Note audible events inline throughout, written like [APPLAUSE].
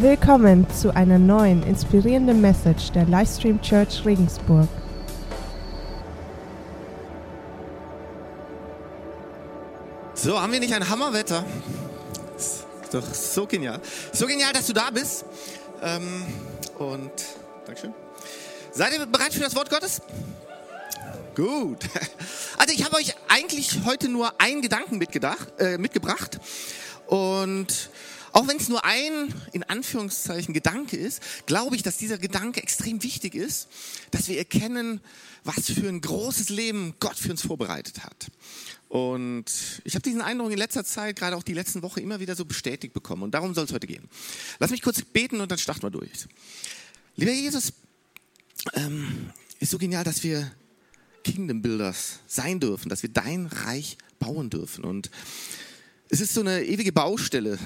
Willkommen zu einer neuen inspirierenden Message der Livestream Church Regensburg. So, haben wir nicht ein Hammerwetter? Ist doch so genial. So genial, dass du da bist. Ähm, und Dankeschön. Seid ihr bereit für das Wort Gottes? Gut. Also ich habe euch eigentlich heute nur einen Gedanken äh, mitgebracht. Und auch wenn es nur ein, in Anführungszeichen, Gedanke ist, glaube ich, dass dieser Gedanke extrem wichtig ist, dass wir erkennen, was für ein großes Leben Gott für uns vorbereitet hat. Und ich habe diesen Eindruck in letzter Zeit, gerade auch die letzten Woche, immer wieder so bestätigt bekommen. Und darum soll es heute gehen. Lass mich kurz beten und dann starten wir durch. Lieber Jesus, ähm, ist so genial, dass wir Kingdom Builders sein dürfen, dass wir dein Reich bauen dürfen. Und es ist so eine ewige Baustelle,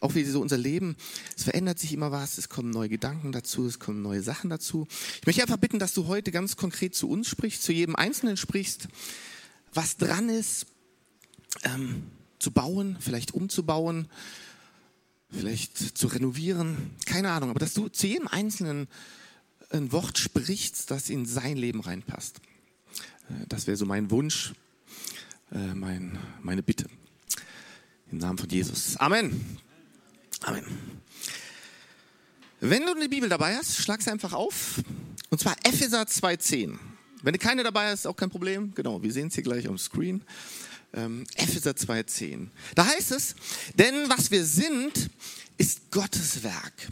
auch wie so unser Leben. Es verändert sich immer was, es kommen neue Gedanken dazu, es kommen neue Sachen dazu. Ich möchte einfach bitten, dass du heute ganz konkret zu uns sprichst, zu jedem Einzelnen sprichst, was dran ist, ähm, zu bauen, vielleicht umzubauen, vielleicht zu renovieren, keine Ahnung, aber dass du zu jedem Einzelnen ein Wort sprichst, das in sein Leben reinpasst. Äh, das wäre so mein Wunsch, äh, mein, meine Bitte. Im Namen von Jesus. Amen. Amen. Wenn du eine Bibel dabei hast, schlag sie einfach auf. Und zwar Epheser 2,10. Wenn du keine dabei hast, auch kein Problem. Genau, wir sehen es hier gleich am Screen. Ähm, Epheser 2,10. Da heißt es, denn was wir sind, ist Gottes Werk.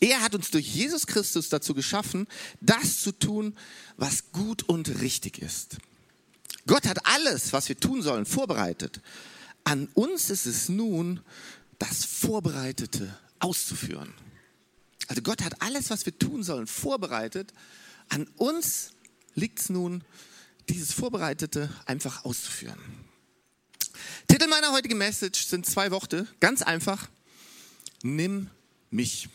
Er hat uns durch Jesus Christus dazu geschaffen, das zu tun, was gut und richtig ist. Gott hat alles, was wir tun sollen, vorbereitet. An uns ist es nun, das Vorbereitete auszuführen. Also Gott hat alles, was wir tun sollen, vorbereitet. An uns liegt es nun, dieses Vorbereitete einfach auszuführen. Titel meiner heutigen Message sind zwei Worte, ganz einfach. Nimm mich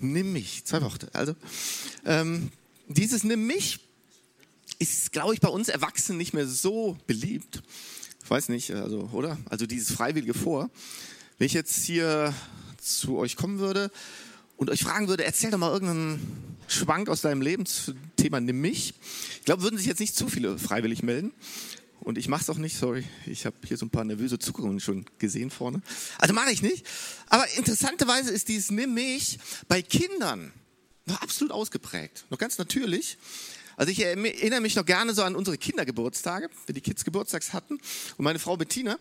nimm mich. Zwei Worte. Also, ähm, dieses nimm mich ist, glaube ich, bei uns Erwachsenen nicht mehr so beliebt. Ich weiß nicht, also, oder? Also dieses freiwillige Vor. Wenn ich jetzt hier zu euch kommen würde und euch fragen würde, erzähl doch mal irgendeinen Schwank aus deinem Leben zum Thema Nimm mich. Ich glaube, würden sich jetzt nicht zu viele freiwillig melden. Und ich mache es auch nicht, sorry. Ich habe hier so ein paar nervöse Zuckungen schon gesehen vorne. Also mache ich nicht. Aber interessanterweise ist dieses Nimm mich bei Kindern noch absolut ausgeprägt. Noch ganz natürlich. Also ich erinnere mich noch gerne so an unsere Kindergeburtstage, wenn die Kids Geburtstags hatten. Und meine Frau Bettina,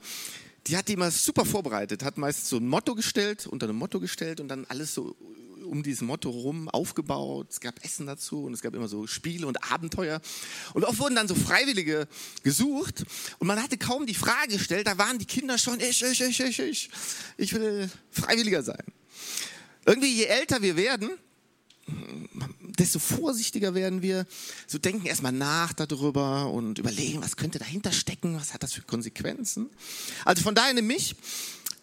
die hat die immer super vorbereitet, hat meistens so ein Motto gestellt, unter einem Motto gestellt und dann alles so um dieses Motto rum aufgebaut. Es gab Essen dazu und es gab immer so Spiele und Abenteuer. Und oft wurden dann so Freiwillige gesucht und man hatte kaum die Frage gestellt, da waren die Kinder schon, ich, ich, ich, ich, ich, ich will Freiwilliger sein. Irgendwie, je älter wir werden, desto vorsichtiger werden wir, so denken erstmal nach darüber und überlegen, was könnte dahinter stecken, was hat das für Konsequenzen. Also von daher mich,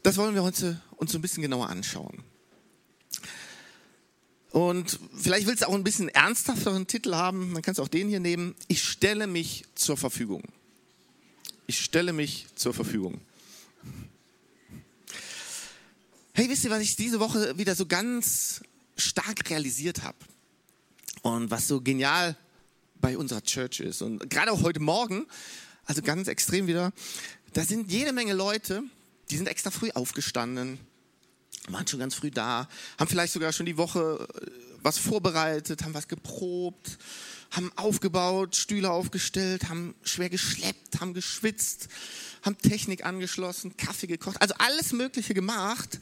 das wollen wir heute uns so ein bisschen genauer anschauen. Und vielleicht willst du auch ein bisschen ernsthafteren Titel haben, dann kannst du auch den hier nehmen. Ich stelle mich zur Verfügung. Ich stelle mich zur Verfügung. Hey, wisst ihr, was ich diese Woche wieder so ganz stark realisiert habe? Und was so genial bei unserer Church ist. Und gerade auch heute Morgen, also ganz extrem wieder, da sind jede Menge Leute, die sind extra früh aufgestanden, waren schon ganz früh da, haben vielleicht sogar schon die Woche äh, was vorbereitet, haben was geprobt, haben aufgebaut, Stühle aufgestellt, haben schwer geschleppt, haben geschwitzt, haben Technik angeschlossen, Kaffee gekocht, also alles Mögliche gemacht.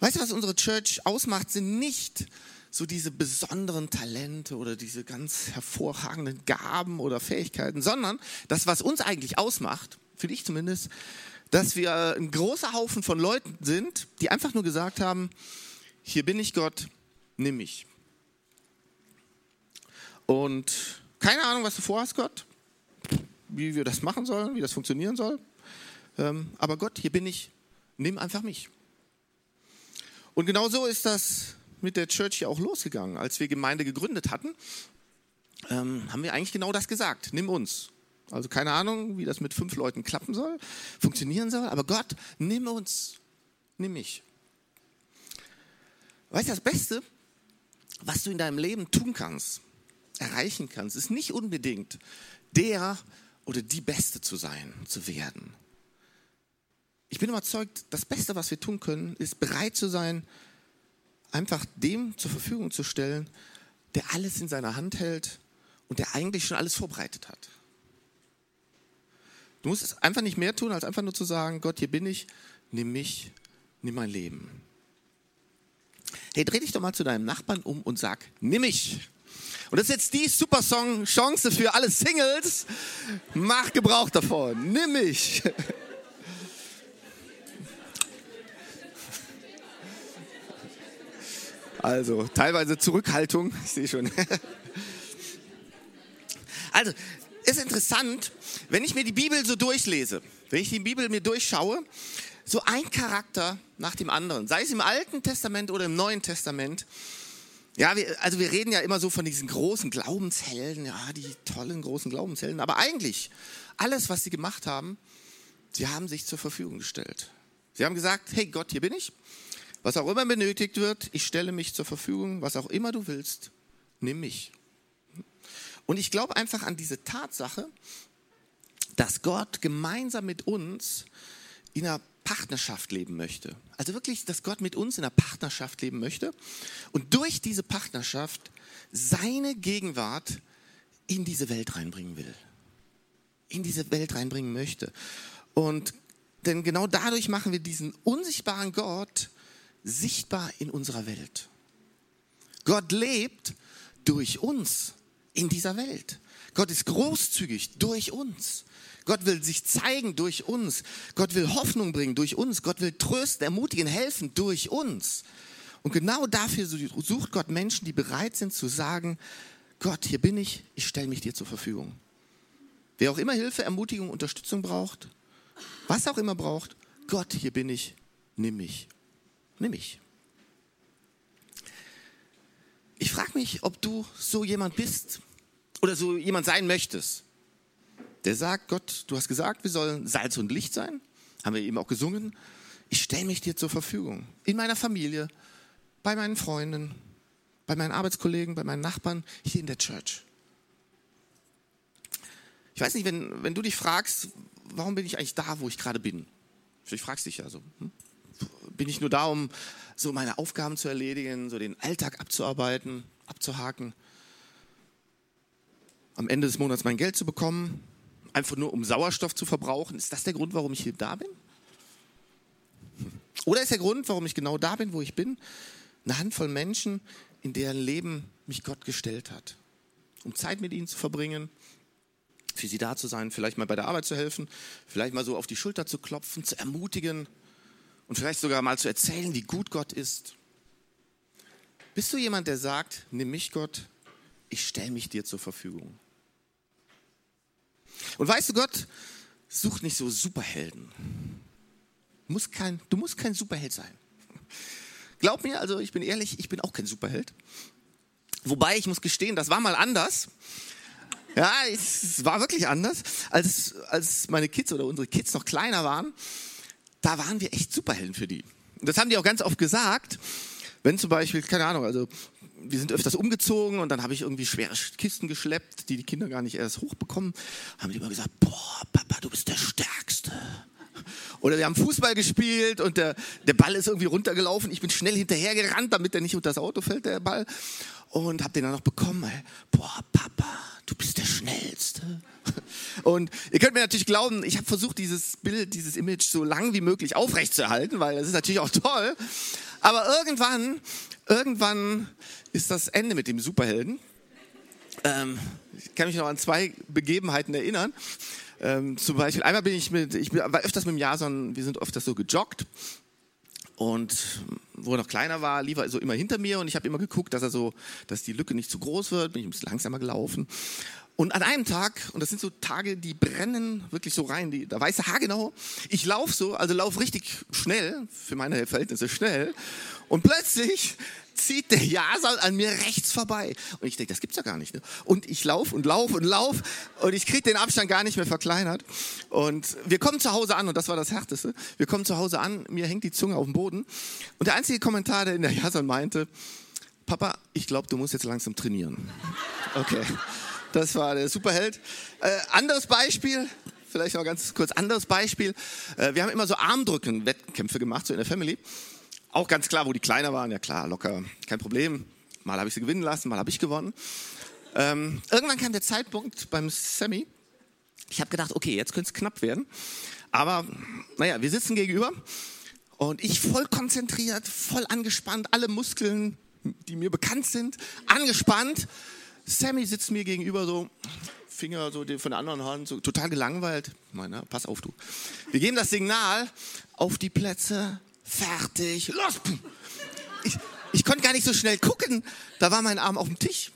Weißt du, was unsere Church ausmacht, sind nicht so diese besonderen Talente oder diese ganz hervorragenden Gaben oder Fähigkeiten, sondern das, was uns eigentlich ausmacht, für dich zumindest, dass wir ein großer Haufen von Leuten sind, die einfach nur gesagt haben, hier bin ich Gott, nimm mich. Und keine Ahnung, was du vorhast, Gott, wie wir das machen sollen, wie das funktionieren soll. Ähm, aber Gott, hier bin ich, nimm einfach mich. Und genau so ist das mit der Church hier auch losgegangen. Als wir Gemeinde gegründet hatten, ähm, haben wir eigentlich genau das gesagt. Nimm uns. Also keine Ahnung, wie das mit fünf Leuten klappen soll, funktionieren soll, aber Gott, nimm uns, nimm mich. Weißt du, das Beste, was du in deinem Leben tun kannst, erreichen kannst, ist nicht unbedingt der oder die Beste zu sein, zu werden. Ich bin überzeugt, das Beste, was wir tun können, ist bereit zu sein, einfach dem zur Verfügung zu stellen, der alles in seiner Hand hält und der eigentlich schon alles vorbereitet hat. Du musst einfach nicht mehr tun, als einfach nur zu sagen, Gott, hier bin ich, nimm mich, nimm mein Leben. Hey, dreh dich doch mal zu deinem Nachbarn um und sag, nimm mich. Und das ist jetzt die super Chance für alle Singles. Mach Gebrauch davon. Nimm mich. [LAUGHS] Also, teilweise Zurückhaltung, [LAUGHS] ich sehe schon. Also, ist interessant, wenn ich mir die Bibel so durchlese, wenn ich die Bibel mir durchschaue, so ein Charakter nach dem anderen, sei es im Alten Testament oder im Neuen Testament. Ja, wir, also wir reden ja immer so von diesen großen Glaubenshelden, ja, die tollen großen Glaubenshelden, aber eigentlich alles, was sie gemacht haben, sie haben sich zur Verfügung gestellt. Sie haben gesagt, hey Gott, hier bin ich. Was auch immer benötigt wird, ich stelle mich zur Verfügung, was auch immer du willst, nimm mich. Und ich glaube einfach an diese Tatsache, dass Gott gemeinsam mit uns in einer Partnerschaft leben möchte. Also wirklich, dass Gott mit uns in einer Partnerschaft leben möchte und durch diese Partnerschaft seine Gegenwart in diese Welt reinbringen will. In diese Welt reinbringen möchte. Und denn genau dadurch machen wir diesen unsichtbaren Gott sichtbar in unserer Welt. Gott lebt durch uns in dieser Welt. Gott ist großzügig durch uns. Gott will sich zeigen durch uns. Gott will Hoffnung bringen durch uns. Gott will trösten, ermutigen, helfen durch uns. Und genau dafür sucht Gott Menschen, die bereit sind zu sagen, Gott, hier bin ich, ich stelle mich dir zur Verfügung. Wer auch immer Hilfe, Ermutigung, Unterstützung braucht, was auch immer braucht, Gott, hier bin ich, nimm mich. Nimm mich. Ich frage mich, ob du so jemand bist oder so jemand sein möchtest, der sagt, Gott, du hast gesagt, wir sollen Salz und Licht sein, haben wir eben auch gesungen. Ich stelle mich dir zur Verfügung, in meiner Familie, bei meinen Freunden, bei meinen Arbeitskollegen, bei meinen Nachbarn, hier in der Church. Ich weiß nicht, wenn, wenn du dich fragst, warum bin ich eigentlich da, wo ich gerade bin? Vielleicht fragst du dich ja so. Hm? Bin ich nur da, um so meine Aufgaben zu erledigen, so den Alltag abzuarbeiten, abzuhaken, am Ende des Monats mein Geld zu bekommen, einfach nur um Sauerstoff zu verbrauchen. Ist das der Grund, warum ich hier da bin? Oder ist der Grund, warum ich genau da bin, wo ich bin, eine Handvoll Menschen, in deren Leben mich Gott gestellt hat, um Zeit mit ihnen zu verbringen, für sie da zu sein, vielleicht mal bei der Arbeit zu helfen, vielleicht mal so auf die Schulter zu klopfen, zu ermutigen, und vielleicht sogar mal zu erzählen, wie gut Gott ist. Bist du jemand, der sagt, nimm mich Gott, ich stelle mich dir zur Verfügung. Und weißt du, Gott sucht nicht so Superhelden. Muss kein, du musst kein Superheld sein. Glaub mir, also ich bin ehrlich, ich bin auch kein Superheld. Wobei ich muss gestehen, das war mal anders. Ja, es war wirklich anders, als, als meine Kids oder unsere Kids noch kleiner waren da waren wir echt Superhelden für die. Das haben die auch ganz oft gesagt. Wenn zum Beispiel, keine Ahnung, also wir sind öfters umgezogen und dann habe ich irgendwie schwere Kisten geschleppt, die die Kinder gar nicht erst hochbekommen, haben die immer gesagt, boah, Papa, du bist der Stärkste. Oder wir haben Fußball gespielt und der, der Ball ist irgendwie runtergelaufen. Ich bin schnell hinterhergerannt, damit er nicht unter das Auto fällt, der Ball. Und habe den dann noch bekommen. Ey. Boah, Papa, du bist der Schnellste. [LAUGHS] Und ihr könnt mir natürlich glauben, ich habe versucht, dieses Bild, dieses Image so lang wie möglich aufrechtzuerhalten, weil das ist natürlich auch toll. Aber irgendwann, irgendwann ist das Ende mit dem Superhelden. Ähm, ich kann mich noch an zwei Begebenheiten erinnern. Ähm, zum Beispiel, einmal bin ich mit, ich war öfters mit dem Jason, wir sind öfters so gejoggt. Und wo er noch kleiner war, lief er so immer hinter mir und ich habe immer geguckt, dass er so, dass die Lücke nicht zu groß wird, bin ich ein bisschen langsamer gelaufen. Und an einem Tag, und das sind so Tage, die brennen wirklich so rein, die, da weiß er haargenau, ich laufe so, also laufe richtig schnell, für meine Verhältnisse schnell, und plötzlich zieht der Jason an mir rechts vorbei. Und ich denke, das gibt's ja gar nicht. Ne? Und ich laufe und laufe und laufe und ich kriege den Abstand gar nicht mehr verkleinert. Und wir kommen zu Hause an und das war das Härteste. Wir kommen zu Hause an, mir hängt die Zunge auf dem Boden. Und der einzige Kommentar, der in der Jason meinte, Papa, ich glaube, du musst jetzt langsam trainieren. Okay, das war der Superheld. Äh, anderes Beispiel, vielleicht noch ganz kurz, anderes Beispiel. Äh, wir haben immer so Armdrücken-Wettkämpfe gemacht, so in der Family. Auch ganz klar, wo die kleiner waren, ja klar, locker, kein Problem. Mal habe ich sie gewinnen lassen, mal habe ich gewonnen. Ähm, irgendwann kam der Zeitpunkt beim Sammy. Ich habe gedacht, okay, jetzt könnte es knapp werden. Aber naja, wir sitzen gegenüber und ich voll konzentriert, voll angespannt, alle Muskeln, die mir bekannt sind, angespannt. Sammy sitzt mir gegenüber so, Finger so von der anderen Hand, so total gelangweilt. Meine, pass auf du. Wir geben das Signal auf die Plätze, fertig, los. Ich, ich konnte gar nicht so schnell gucken. Da war mein Arm auf dem Tisch.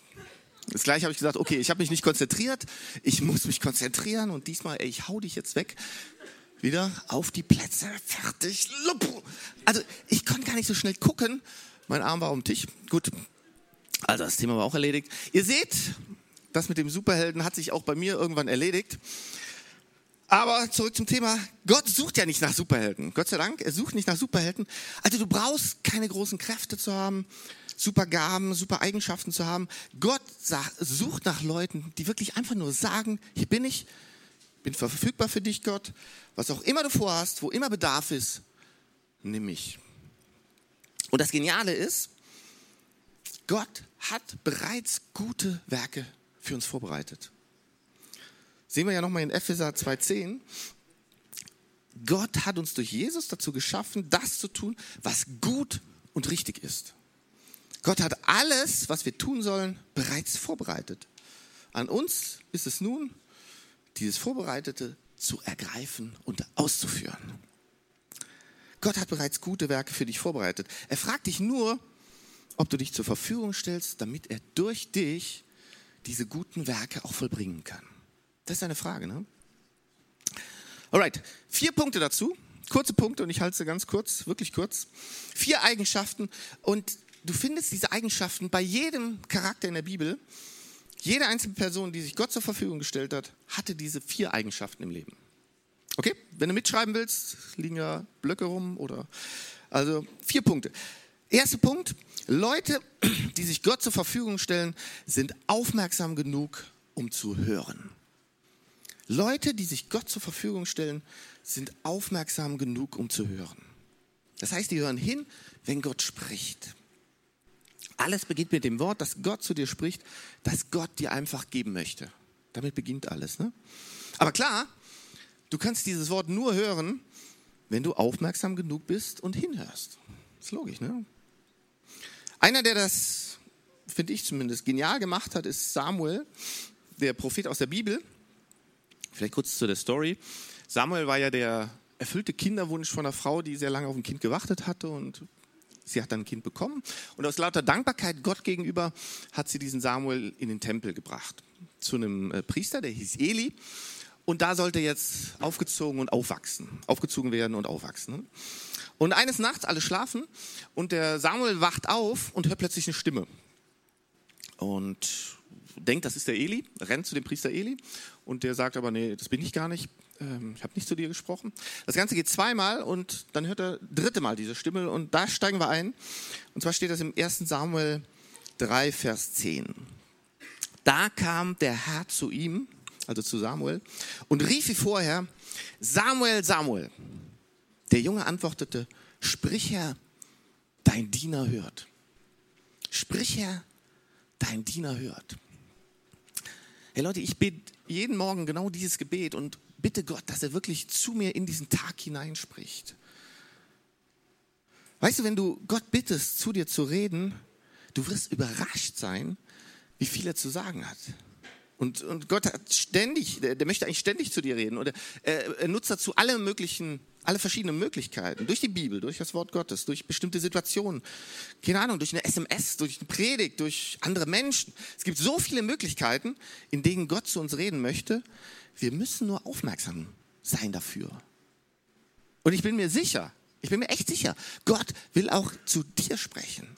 Das gleiche habe ich gesagt, okay, ich habe mich nicht konzentriert, ich muss mich konzentrieren und diesmal, ey, ich hau dich jetzt weg. Wieder auf die Plätze, fertig. Also ich konnte gar nicht so schnell gucken. Mein Arm war auf dem Tisch. Gut, also das Thema war auch erledigt. Ihr seht, das mit dem Superhelden hat sich auch bei mir irgendwann erledigt. Aber zurück zum Thema. Gott sucht ja nicht nach Superhelden. Gott sei Dank, er sucht nicht nach Superhelden. Also du brauchst keine großen Kräfte zu haben, super Gaben, super Eigenschaften zu haben. Gott sucht nach Leuten, die wirklich einfach nur sagen, hier bin ich, bin verfügbar für dich, Gott. Was auch immer du vorhast, wo immer Bedarf ist, nimm mich. Und das Geniale ist, Gott hat bereits gute Werke für uns vorbereitet. Sehen wir ja nochmal in Epheser 2,10. Gott hat uns durch Jesus dazu geschaffen, das zu tun, was gut und richtig ist. Gott hat alles, was wir tun sollen, bereits vorbereitet. An uns ist es nun, dieses Vorbereitete zu ergreifen und auszuführen. Gott hat bereits gute Werke für dich vorbereitet. Er fragt dich nur, ob du dich zur Verfügung stellst, damit er durch dich diese guten Werke auch vollbringen kann. Das ist eine Frage, ne? Alright, vier Punkte dazu. Kurze Punkte und ich halte sie ganz kurz, wirklich kurz. Vier Eigenschaften und du findest diese Eigenschaften bei jedem Charakter in der Bibel. Jede einzelne Person, die sich Gott zur Verfügung gestellt hat, hatte diese vier Eigenschaften im Leben. Okay, wenn du mitschreiben willst, liegen ja Blöcke rum oder also vier Punkte. Erster Punkt: Leute, die sich Gott zur Verfügung stellen, sind aufmerksam genug, um zu hören. Leute, die sich Gott zur Verfügung stellen, sind aufmerksam genug, um zu hören. Das heißt, die hören hin, wenn Gott spricht. Alles beginnt mit dem Wort, dass Gott zu dir spricht, das Gott dir einfach geben möchte. Damit beginnt alles. Ne? Aber klar, du kannst dieses Wort nur hören, wenn du aufmerksam genug bist und hinhörst. ist logisch, ne? Einer, der das, finde ich zumindest, genial gemacht hat, ist Samuel, der Prophet aus der Bibel. Vielleicht kurz zu der Story. Samuel war ja der erfüllte Kinderwunsch von einer Frau, die sehr lange auf ein Kind gewartet hatte und sie hat dann ein Kind bekommen. Und aus lauter Dankbarkeit Gott gegenüber hat sie diesen Samuel in den Tempel gebracht. Zu einem äh, Priester, der hieß Eli. Und da sollte jetzt aufgezogen und aufwachsen. Aufgezogen werden und aufwachsen. Und eines Nachts alle schlafen und der Samuel wacht auf und hört plötzlich eine Stimme. Und denkt, das ist der Eli, rennt zu dem Priester Eli und der sagt aber, nee, das bin ich gar nicht, ähm, ich habe nicht zu dir gesprochen. Das Ganze geht zweimal und dann hört er dritte Mal diese Stimme und da steigen wir ein. Und zwar steht das im 1. Samuel 3, Vers 10. Da kam der Herr zu ihm, also zu Samuel, und rief wie vorher, Samuel, Samuel. Der Junge antwortete, sprich Herr, dein Diener hört. Sprich Herr, dein Diener hört. Hey Leute, ich bete jeden Morgen genau dieses Gebet und bitte Gott, dass er wirklich zu mir in diesen Tag hineinspricht. Weißt du, wenn du Gott bittest, zu dir zu reden, du wirst überrascht sein, wie viel er zu sagen hat. Und, und Gott hat ständig, der, der möchte eigentlich ständig zu dir reden. Oder er, er nutzt dazu alle möglichen, alle verschiedenen Möglichkeiten. Durch die Bibel, durch das Wort Gottes, durch bestimmte Situationen. Keine Ahnung, durch eine SMS, durch eine Predigt, durch andere Menschen. Es gibt so viele Möglichkeiten, in denen Gott zu uns reden möchte. Wir müssen nur aufmerksam sein dafür. Und ich bin mir sicher, ich bin mir echt sicher, Gott will auch zu dir sprechen.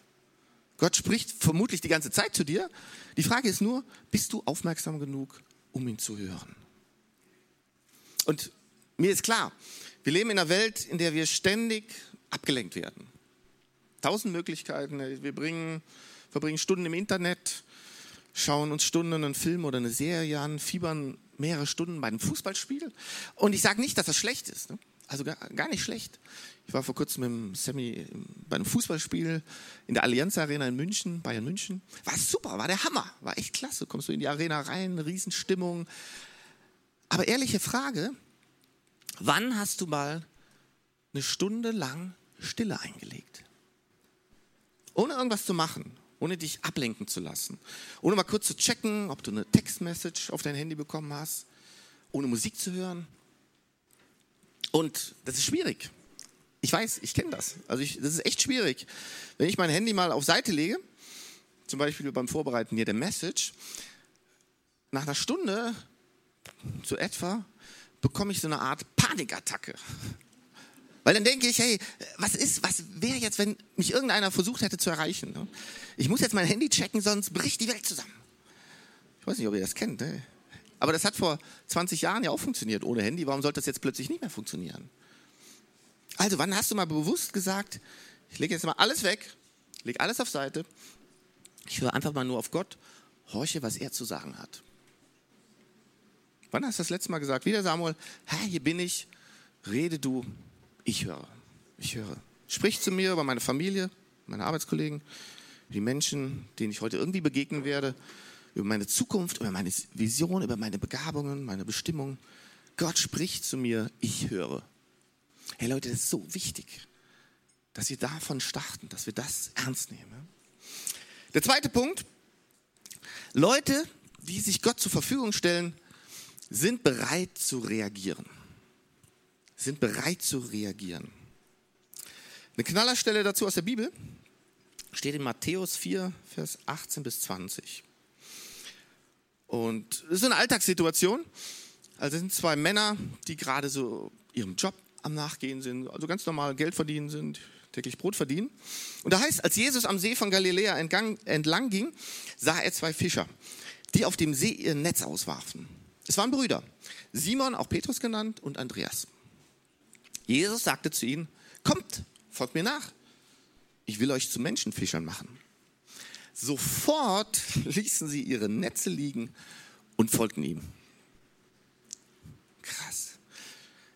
Gott spricht vermutlich die ganze Zeit zu dir. Die Frage ist nur, bist du aufmerksam genug, um ihn zu hören? Und mir ist klar, wir leben in einer Welt, in der wir ständig abgelenkt werden. Tausend Möglichkeiten. Wir bringen, verbringen Stunden im Internet, schauen uns Stunden einen Film oder eine Serie an, fiebern mehrere Stunden bei einem Fußballspiel. Und ich sage nicht, dass das schlecht ist. Ne? Also gar, gar nicht schlecht. Ich war vor kurzem mit dem Sammy bei einem Fußballspiel in der Allianz Arena in München, Bayern München. War super, war der Hammer, war echt klasse. Kommst du in die Arena rein, Riesenstimmung. Aber ehrliche Frage, wann hast du mal eine Stunde lang Stille eingelegt? Ohne irgendwas zu machen, ohne dich ablenken zu lassen, ohne mal kurz zu checken, ob du eine Textmessage auf dein Handy bekommen hast, ohne Musik zu hören, und das ist schwierig. Ich weiß, ich kenne das. Also ich, das ist echt schwierig. Wenn ich mein Handy mal auf Seite lege, zum Beispiel beim Vorbereiten hier der Message, nach einer Stunde, so etwa, bekomme ich so eine Art Panikattacke. Weil dann denke ich, hey, was ist, was wäre jetzt, wenn mich irgendeiner versucht hätte zu erreichen? Ne? Ich muss jetzt mein Handy checken, sonst bricht die Welt zusammen. Ich weiß nicht, ob ihr das kennt. Ne? Aber das hat vor 20 Jahren ja auch funktioniert ohne Handy. Warum sollte das jetzt plötzlich nicht mehr funktionieren? Also, wann hast du mal bewusst gesagt, ich lege jetzt mal alles weg, lege alles auf Seite, ich höre einfach mal nur auf Gott, horche, was er zu sagen hat. Wann hast du das letzte Mal gesagt, wieder Samuel, hey, hier bin ich, rede du, ich höre, ich höre. Sprich zu mir über meine Familie, meine Arbeitskollegen, die Menschen, denen ich heute irgendwie begegnen werde über meine Zukunft, über meine Vision, über meine Begabungen, meine Bestimmung. Gott spricht zu mir, ich höre. Hey Leute, das ist so wichtig, dass wir davon starten, dass wir das ernst nehmen. Der zweite Punkt, Leute, die sich Gott zur Verfügung stellen, sind bereit zu reagieren. Sind bereit zu reagieren. Eine Knallerstelle dazu aus der Bibel steht in Matthäus 4, Vers 18 bis 20. Und das ist eine Alltagssituation. Also es sind zwei Männer, die gerade so ihrem Job am Nachgehen sind, also ganz normal Geld verdienen sind, täglich Brot verdienen. Und da heißt, als Jesus am See von Galiläa entgang, entlang ging, sah er zwei Fischer, die auf dem See ihr Netz auswarfen. Es waren Brüder, Simon, auch Petrus genannt, und Andreas. Jesus sagte zu ihnen, kommt, folgt mir nach. Ich will euch zu Menschenfischern machen. Sofort [LAUGHS] ließen sie ihre Netze liegen und folgten ihm. Krass.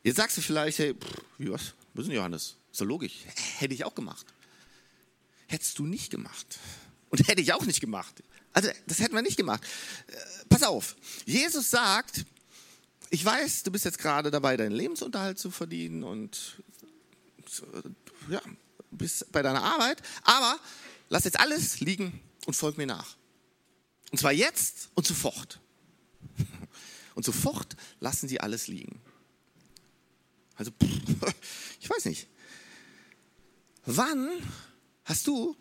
Jetzt sagst du vielleicht, hey, pff, wie was? Ist denn Johannes? Ist doch logisch. Hätte ich auch gemacht. Hättest du nicht gemacht. Und hätte ich auch nicht gemacht. Also, das hätten wir nicht gemacht. Äh, pass auf. Jesus sagt, ich weiß, du bist jetzt gerade dabei, deinen Lebensunterhalt zu verdienen und ja, bist bei deiner Arbeit, aber lass jetzt alles liegen und folg mir nach. Und zwar jetzt und sofort. [LAUGHS] Und sofort lassen sie alles liegen. Also, [LAUGHS] ich weiß nicht. Wann hast du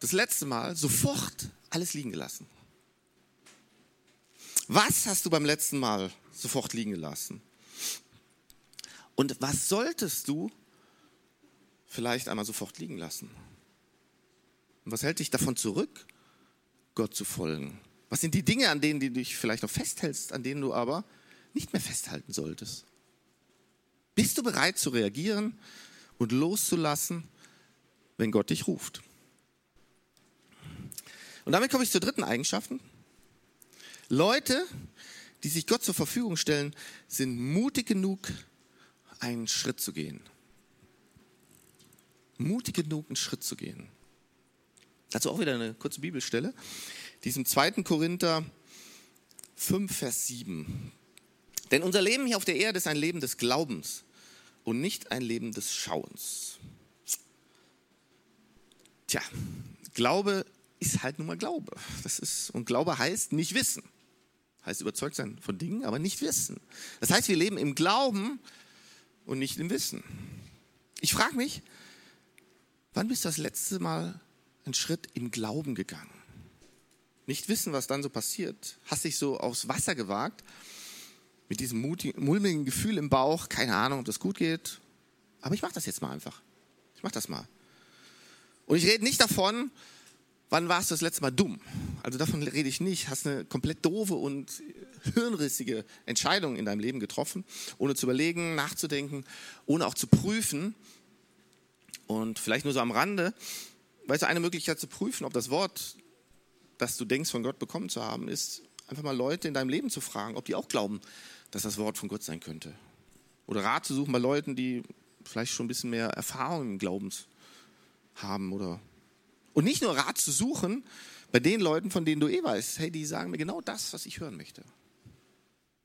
das letzte Mal sofort alles liegen gelassen? Was hast du beim letzten Mal sofort liegen gelassen? Und was solltest du vielleicht einmal sofort liegen lassen? Und was hält dich davon zurück, Gott zu folgen? Was sind die Dinge, an denen du dich vielleicht noch festhältst, an denen du aber nicht mehr festhalten solltest? Bist du bereit zu reagieren und loszulassen, wenn Gott dich ruft? Und damit komme ich zur dritten Eigenschaft. Leute, die sich Gott zur Verfügung stellen, sind mutig genug, einen Schritt zu gehen. Mutig genug, einen Schritt zu gehen. Dazu auch wieder eine kurze Bibelstelle. Diesem 2. Korinther 5, Vers 7. Denn unser Leben hier auf der Erde ist ein Leben des Glaubens und nicht ein Leben des Schauens. Tja, Glaube ist halt nun mal Glaube. Das ist, und Glaube heißt nicht wissen. Heißt überzeugt sein von Dingen, aber nicht wissen. Das heißt, wir leben im Glauben und nicht im Wissen. Ich frage mich, wann bist du das letzte Mal einen Schritt im Glauben gegangen? Nicht wissen, was dann so passiert. Hast dich so aufs Wasser gewagt, mit diesem mulmigen Gefühl im Bauch, keine Ahnung, ob das gut geht. Aber ich mache das jetzt mal einfach. Ich mache das mal. Und ich rede nicht davon, wann warst du das letzte Mal dumm? Also davon rede ich nicht. Hast eine komplett doofe und hirnrissige Entscheidung in deinem Leben getroffen, ohne zu überlegen, nachzudenken, ohne auch zu prüfen. Und vielleicht nur so am Rande, weißt du, eine Möglichkeit zu prüfen, ob das Wort, das du denkst, von Gott bekommen zu haben, ist, einfach mal Leute in deinem Leben zu fragen, ob die auch glauben, dass das Wort von Gott sein könnte. Oder Rat zu suchen bei Leuten, die vielleicht schon ein bisschen mehr Erfahrung im Glaubens haben oder und nicht nur Rat zu suchen bei den Leuten, von denen du eh weißt, hey, die sagen mir genau das, was ich hören möchte.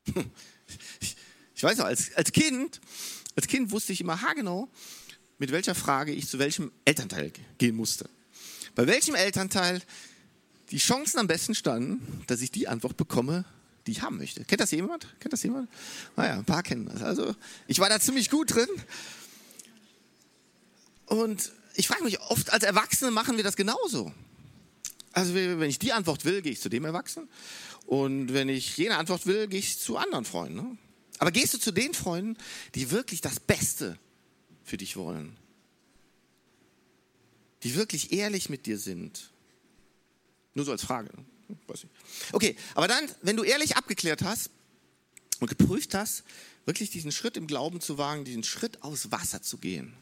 [LAUGHS] Ich weiß noch, als, als Kind, als Kind wusste ich immer haargenau, mit welcher Frage ich zu welchem Elternteil gehen musste. Bei welchem Elternteil die Chancen am besten standen, dass ich die Antwort bekomme, die ich haben möchte. Kennt das jemand? Kennt das jemand? Naja, ein paar kennen das. Also, ich war da ziemlich gut drin. Und ich frage mich, oft als Erwachsene machen wir das genauso. Also wenn ich die Antwort will, gehe ich zu dem Erwachsenen. Und wenn ich jene Antwort will, gehe ich zu anderen Freunden. Ne? Aber gehst du zu den Freunden, die wirklich das Beste für dich wollen? Die wirklich ehrlich mit dir sind? Nur so als Frage. Okay, aber dann, wenn du ehrlich abgeklärt hast und geprüft hast, wirklich diesen Schritt im Glauben zu wagen, diesen Schritt aus Wasser zu gehen,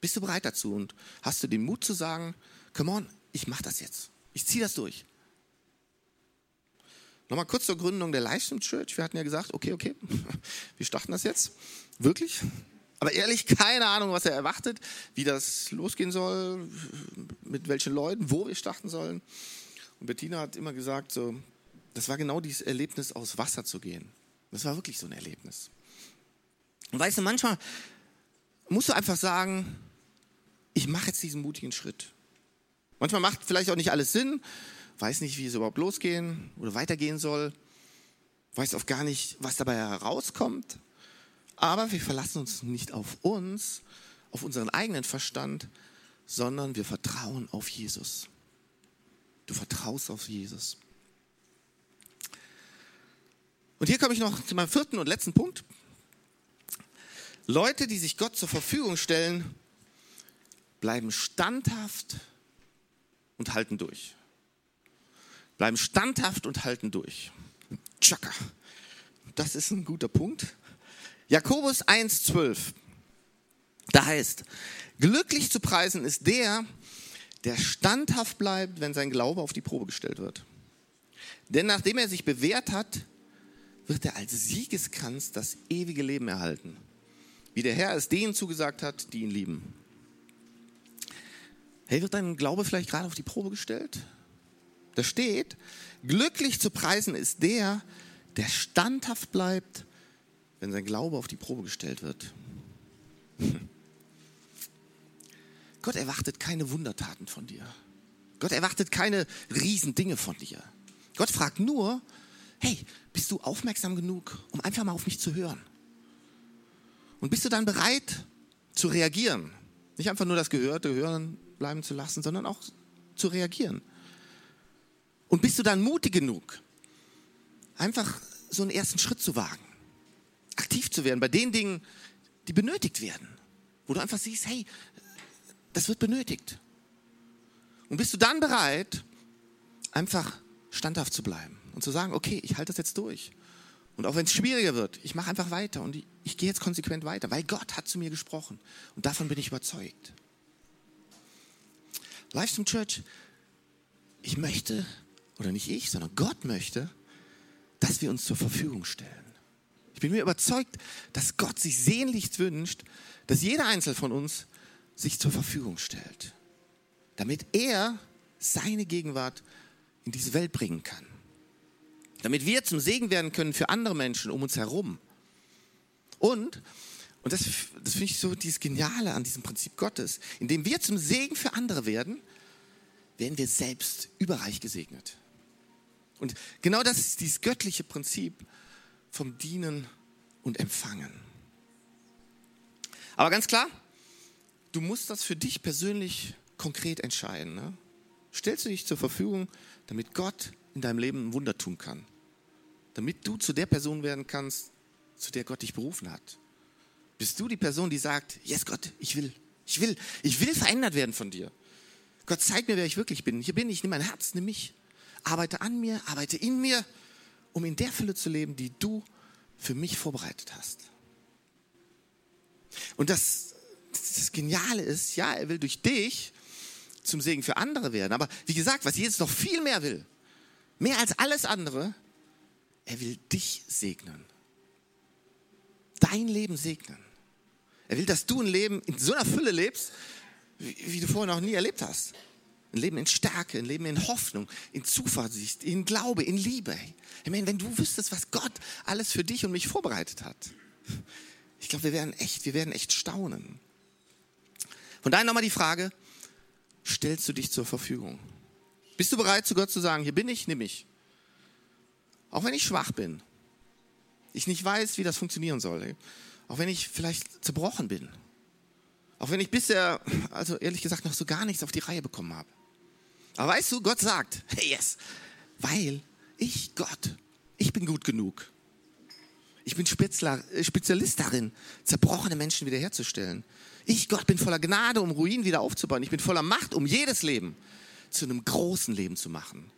bist du bereit dazu und hast du den Mut zu sagen, come on, ich mache das jetzt. Ich ziehe das durch. Nochmal kurz zur Gründung der Livestream Church. Wir hatten ja gesagt, okay, okay, [LAUGHS] wir starten das jetzt. Wirklich? Aber ehrlich, keine Ahnung, was er erwartet, wie das losgehen soll, mit welchen Leuten, wo wir starten sollen. Und Bettina hat immer gesagt, so, das war genau dieses Erlebnis, aus Wasser zu gehen. Das war wirklich so ein Erlebnis. Und weißt du, manchmal musst du einfach sagen, ich mache jetzt diesen mutigen Schritt. Manchmal macht vielleicht auch nicht alles Sinn, weiß nicht, wie es überhaupt losgehen oder weitergehen soll, weiß auch gar nicht, was dabei herauskommt. Aber wir verlassen uns nicht auf uns, auf unseren eigenen Verstand, sondern wir vertrauen auf Jesus. Du vertraust auf Jesus. Und hier komme ich noch zu meinem vierten und letzten Punkt. Leute, die sich Gott zur Verfügung stellen, bleiben standhaft und halten durch. Bleiben standhaft und halten durch. Tschakka. Das ist ein guter Punkt. Jakobus 1,12. Da heißt, glücklich zu preisen ist der, der standhaft bleibt, wenn sein Glaube auf die Probe gestellt wird. Denn nachdem er sich bewährt hat, wird er als Siegeskranz das ewige Leben erhalten, wie der Herr es denen zugesagt hat, die ihn lieben. Hey, wird dein Glaube vielleicht gerade auf die Probe gestellt? Da steht, glücklich zu preisen ist der, der standhaft bleibt, wenn sein Glaube auf die Probe gestellt wird. [LAUGHS] Gott erwartet keine Wundertaten von dir. Gott erwartet keine Riesendinge von dir. Gott fragt nur, hey, bist du aufmerksam genug, um einfach mal auf mich zu hören? Und bist du dann bereit zu reagieren? Nicht einfach nur das Gehörte hören bleiben zu lassen, sondern auch zu reagieren. Und bist du dann mutig genug, einfach so einen ersten Schritt zu wagen, aktiv zu werden bei den Dingen, die benötigt werden, wo du einfach siehst, hey, das wird benötigt. Und bist du dann bereit, einfach standhaft zu bleiben und zu sagen, okay, ich halte das jetzt durch. Und auch wenn es schwieriger wird, ich mache einfach weiter und ich, ich gehe jetzt konsequent weiter, weil Gott hat zu mir gesprochen. Und davon bin ich überzeugt. Livestream Church, ich möchte, oder nicht ich, sondern Gott möchte, dass wir uns zur Verfügung stellen. Ich bin mir überzeugt, dass Gott sich sehnlichst wünscht, dass jeder Einzelne von uns sich zur Verfügung stellt, damit er seine Gegenwart in diese Welt bringen kann. Damit wir zum Segen werden können für andere Menschen um uns herum. Und und das, das finde ich so dieses Geniale an diesem Prinzip Gottes. Indem wir zum Segen für andere werden, werden wir selbst überreich gesegnet. Und genau das ist dieses göttliche Prinzip vom Dienen und Empfangen. Aber ganz klar, du musst das für dich persönlich konkret entscheiden. Ne? Stellst du dich zur Verfügung, damit Gott in deinem Leben ein Wunder tun kann? Damit du zu der Person werden kannst, zu der Gott dich berufen hat? Bist du die Person, die sagt, yes Gott, ich will, ich will, ich will verändert werden von dir. Gott, zeig mir, wer ich wirklich bin. Hier bin ich, nimm mein Herz, nimm mich. Arbeite an mir, arbeite in mir, um in der Fülle zu leben, die du für mich vorbereitet hast. Und das, das Geniale ist, ja, er will durch dich zum Segen für andere werden. Aber wie gesagt, was Jesus noch viel mehr will, mehr als alles andere, er will dich segnen. Dein Leben segnen. Er will, dass du ein Leben in so einer Fülle lebst, wie, wie du vorher noch nie erlebt hast. Ein Leben in Stärke, ein Leben in Hoffnung, in Zuversicht, in Glaube, in Liebe. Ich meine, wenn du wüsstest, was Gott alles für dich und mich vorbereitet hat. Ich glaube, wir werden echt, wir werden echt staunen. Von daher nochmal die Frage, stellst du dich zur Verfügung? Bist du bereit, zu Gott zu sagen, hier bin ich, nimm mich. Auch wenn ich schwach bin. Ich nicht weiß, wie das funktionieren soll. Auch wenn ich vielleicht zerbrochen bin. Auch wenn ich bisher, also ehrlich gesagt, noch so gar nichts auf die Reihe bekommen habe. Aber weißt du, Gott sagt, hey yes, weil ich Gott, ich bin gut genug. Ich bin äh, Spezialist darin, zerbrochene Menschen wiederherzustellen. Ich, Gott, bin voller Gnade, um Ruinen wieder aufzubauen. Ich bin voller Macht, um jedes Leben zu einem großen Leben zu machen.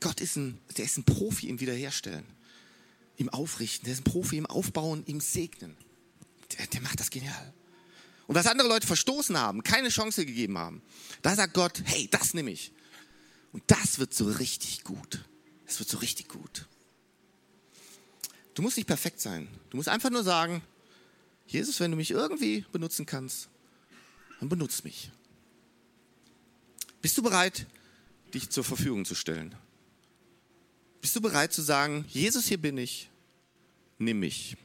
Gott ist ein, der ist ein Profi im Wiederherstellen, im Aufrichten, der ist ein Profi im Aufbauen, im Segnen. Der, der macht das genial. Und was andere Leute verstoßen haben, keine Chance gegeben haben, da sagt Gott, hey, das nehme ich. Und das wird so richtig gut. Es wird so richtig gut. Du musst nicht perfekt sein. Du musst einfach nur sagen, Jesus, wenn du mich irgendwie benutzen kannst, dann benutzt mich. Bist du bereit, dich zur Verfügung zu stellen? Bist du bereit zu sagen, Jesus, hier bin ich, nimm mich.